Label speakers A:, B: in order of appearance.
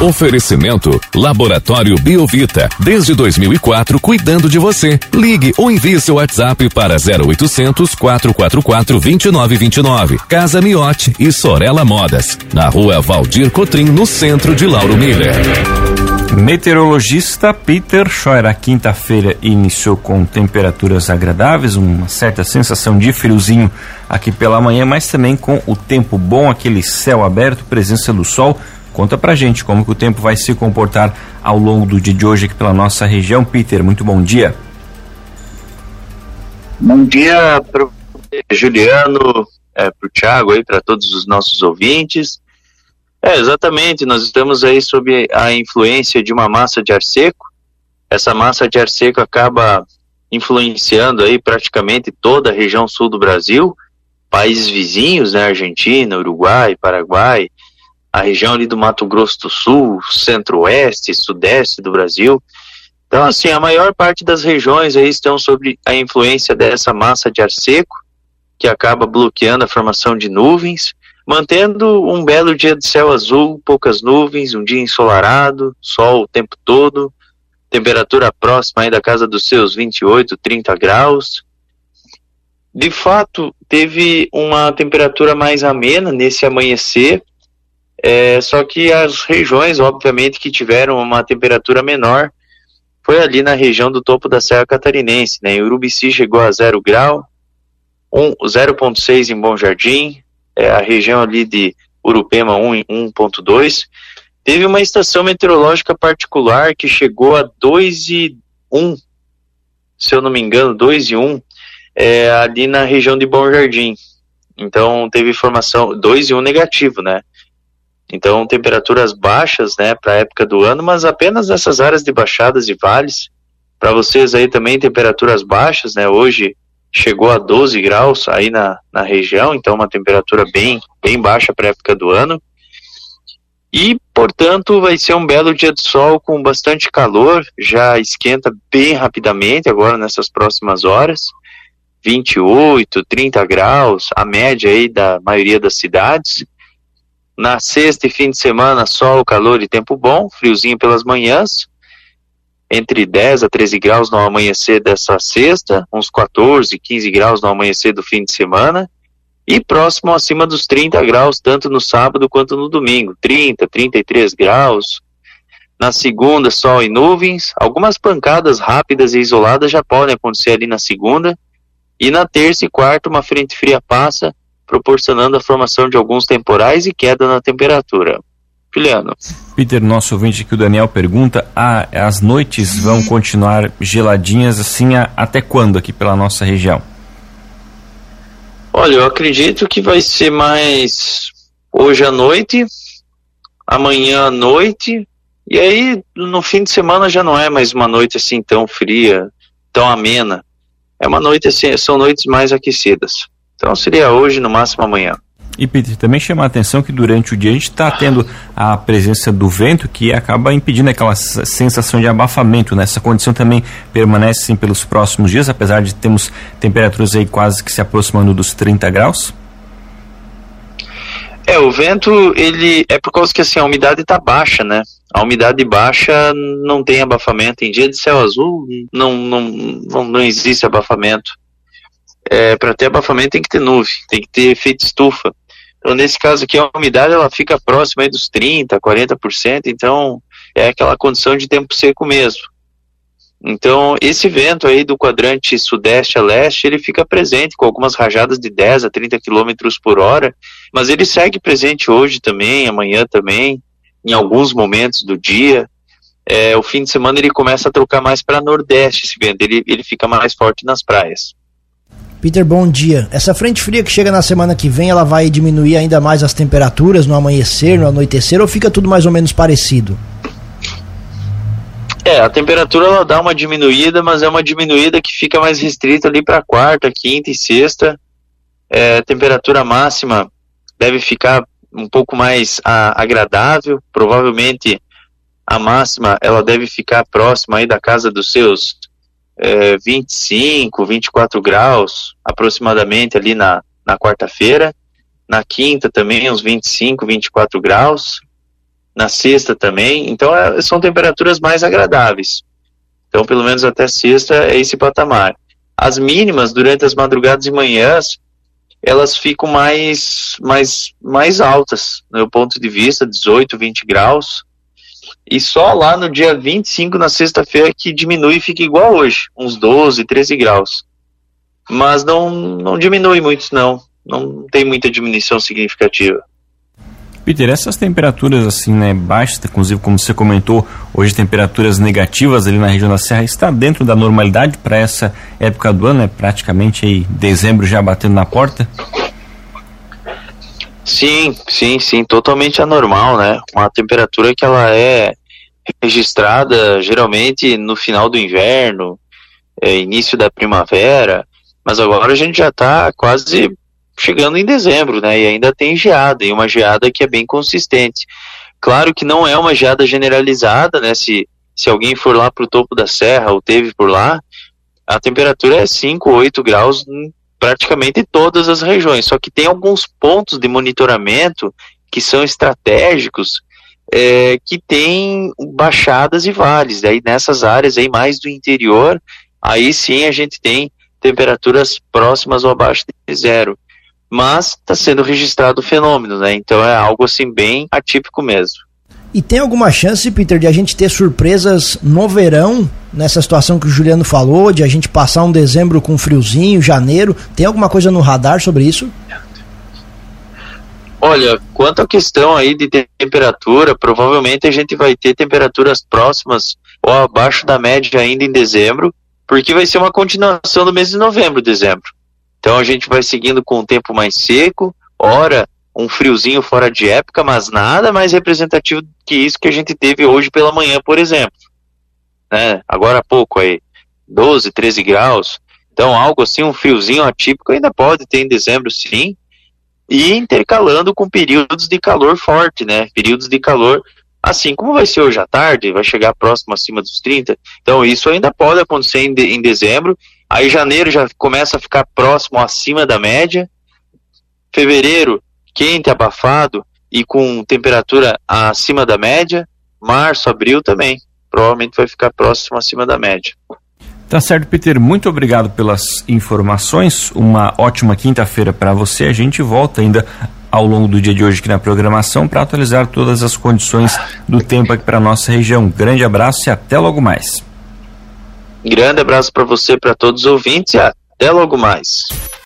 A: Oferecimento Laboratório Biovita. Desde 2004, cuidando de você. Ligue ou envie seu WhatsApp para 0800 444 2929. Casa Miote e Sorella Modas. Na rua Valdir Cotrim, no centro de Lauro Miller.
B: Meteorologista Peter Scheuer, a quinta-feira iniciou com temperaturas agradáveis, uma certa sensação de friozinho aqui pela manhã, mas também com o tempo bom, aquele céu aberto, presença do sol. Conta pra gente como que o tempo vai se comportar ao longo do dia de hoje aqui pela nossa região. Peter, muito bom dia.
C: Bom dia pro Juliano, é, pro Thiago aí, para todos os nossos ouvintes. É, exatamente, nós estamos aí sob a influência de uma massa de ar seco. Essa massa de ar seco acaba influenciando aí praticamente toda a região sul do Brasil, países vizinhos, né, Argentina, Uruguai, Paraguai, a região ali do Mato Grosso do Sul, centro-oeste, sudeste do Brasil. Então, assim, a maior parte das regiões aí estão sob a influência dessa massa de ar seco, que acaba bloqueando a formação de nuvens, mantendo um belo dia de céu azul, poucas nuvens, um dia ensolarado, sol o tempo todo, temperatura próxima aí da casa dos seus 28, 30 graus. De fato, teve uma temperatura mais amena nesse amanhecer, é, só que as regiões, obviamente, que tiveram uma temperatura menor foi ali na região do topo da Serra Catarinense. Né? Em Urubici chegou a 0 grau, um, 0,6 em Bom Jardim, é, a região ali de Urupema 1,2. Teve uma estação meteorológica particular que chegou a 2 e 1, se eu não me engano, 2 e 1, é, ali na região de Bom Jardim. Então teve informação 2 e 1 negativo, né? Então temperaturas baixas, né, para a época do ano, mas apenas nessas áreas de baixadas e vales. Para vocês aí também temperaturas baixas, né? Hoje chegou a 12 graus aí na, na região, então uma temperatura bem, bem baixa para a época do ano. E, portanto, vai ser um belo dia de sol com bastante calor, já esquenta bem rapidamente agora nessas próximas horas. 28, 30 graus, a média aí da maioria das cidades. Na sexta e fim de semana, sol, calor e tempo bom, friozinho pelas manhãs. Entre 10 a 13 graus no amanhecer dessa sexta, uns 14, 15 graus no amanhecer do fim de semana, e próximo acima dos 30 graus, tanto no sábado quanto no domingo, 30, 33 graus. Na segunda, sol e nuvens, algumas pancadas rápidas e isoladas já podem acontecer ali na segunda, e na terça e quarta, uma frente fria passa, proporcionando a formação de alguns temporais e queda na temperatura. Juliano.
B: Peter, nosso ouvinte aqui, o Daniel, pergunta: ah, as noites vão continuar geladinhas assim a, até quando aqui pela nossa região?
C: Olha, eu acredito que vai ser mais hoje à noite, amanhã à noite, e aí no fim de semana já não é mais uma noite assim tão fria, tão amena. É uma noite assim, são noites mais aquecidas. Então seria hoje, no máximo amanhã.
B: E Peter, também chama a atenção que durante o dia a gente está tendo a presença do vento que acaba impedindo aquela sensação de abafamento. Né? Essa condição também permanece assim, pelos próximos dias, apesar de termos temperaturas aí quase que se aproximando dos 30 graus?
C: É, o vento, ele é por causa que assim, a umidade está baixa, né? A umidade baixa não tem abafamento. Em dia de céu azul não, não, não, não existe abafamento. É, para ter abafamento tem que ter nuvem, tem que ter efeito estufa. Então, nesse caso aqui, a umidade ela fica próxima dos 30%, 40%, então é aquela condição de tempo seco mesmo. Então, esse vento aí do quadrante sudeste a leste, ele fica presente com algumas rajadas de 10 a 30 km por hora, mas ele segue presente hoje também, amanhã também, em alguns momentos do dia. É, o fim de semana ele começa a trocar mais para nordeste esse vento, ele, ele fica mais forte nas praias.
D: Peter, bom dia. Essa frente fria que chega na semana que vem, ela vai diminuir ainda mais as temperaturas no amanhecer, no anoitecer, ou fica tudo mais ou menos parecido?
C: É, a temperatura ela dá uma diminuída, mas é uma diminuída que fica mais restrita ali para quarta, quinta e sexta. É, temperatura máxima deve ficar um pouco mais a, agradável, provavelmente a máxima ela deve ficar próxima aí da casa dos seus é, 25, 24 graus aproximadamente ali na, na quarta-feira. Na quinta também uns 25, 24 graus. na sexta também. Então é, são temperaturas mais agradáveis. Então, pelo menos até sexta é esse patamar. As mínimas durante as madrugadas e manhãs, elas ficam mais, mais, mais altas, no meu ponto de vista, 18, 20 graus. E só lá no dia 25, na sexta-feira, que diminui e fica igual hoje, uns 12, 13 graus. Mas não, não diminui muito, não. Não tem muita diminuição significativa.
B: Peter, essas temperaturas assim, né, baixas, inclusive como você comentou, hoje temperaturas negativas ali na região da Serra, está dentro da normalidade para essa época do ano, né? Praticamente aí dezembro já batendo na porta?
C: Sim, sim, sim, totalmente anormal, né? Uma temperatura que ela é registrada geralmente no final do inverno, é, início da primavera, mas agora a gente já está quase chegando em dezembro, né? E ainda tem geada, e uma geada que é bem consistente. Claro que não é uma geada generalizada, né? Se, se alguém for lá para o topo da serra ou teve por lá, a temperatura é 5, 8 graus em praticamente todas as regiões. Só que tem alguns pontos de monitoramento que são estratégicos é, que tem baixadas e vales. Daí nessas áreas aí mais do interior, aí sim a gente tem temperaturas próximas ou abaixo de zero mas está sendo registrado o fenômeno, né? Então é algo assim bem atípico mesmo.
D: E tem alguma chance, Peter, de a gente ter surpresas no verão, nessa situação que o Juliano falou, de a gente passar um dezembro com friozinho, janeiro? Tem alguma coisa no radar sobre isso?
C: Olha, quanto à questão aí de temperatura, provavelmente a gente vai ter temperaturas próximas ou abaixo da média ainda em dezembro, porque vai ser uma continuação do mês de novembro, dezembro. Então a gente vai seguindo com o tempo mais seco, ora um friozinho fora de época, mas nada mais representativo que isso que a gente teve hoje pela manhã, por exemplo. Né? Agora há pouco aí, 12, 13 graus. Então algo assim, um friozinho atípico ainda pode ter em dezembro, sim. E intercalando com períodos de calor forte, né? Períodos de calor, assim como vai ser hoje à tarde, vai chegar próximo acima dos 30. Então isso ainda pode acontecer em, de, em dezembro Aí janeiro já começa a ficar próximo acima da média. Fevereiro, quente, abafado e com temperatura acima da média. Março, abril também. Provavelmente vai ficar próximo acima da média.
B: Tá certo, Peter. Muito obrigado pelas informações. Uma ótima quinta-feira para você. A gente volta ainda ao longo do dia de hoje aqui na programação para atualizar todas as condições do tempo aqui para nossa região. Grande abraço e até logo mais.
C: Grande abraço para você, para todos os ouvintes e até logo mais.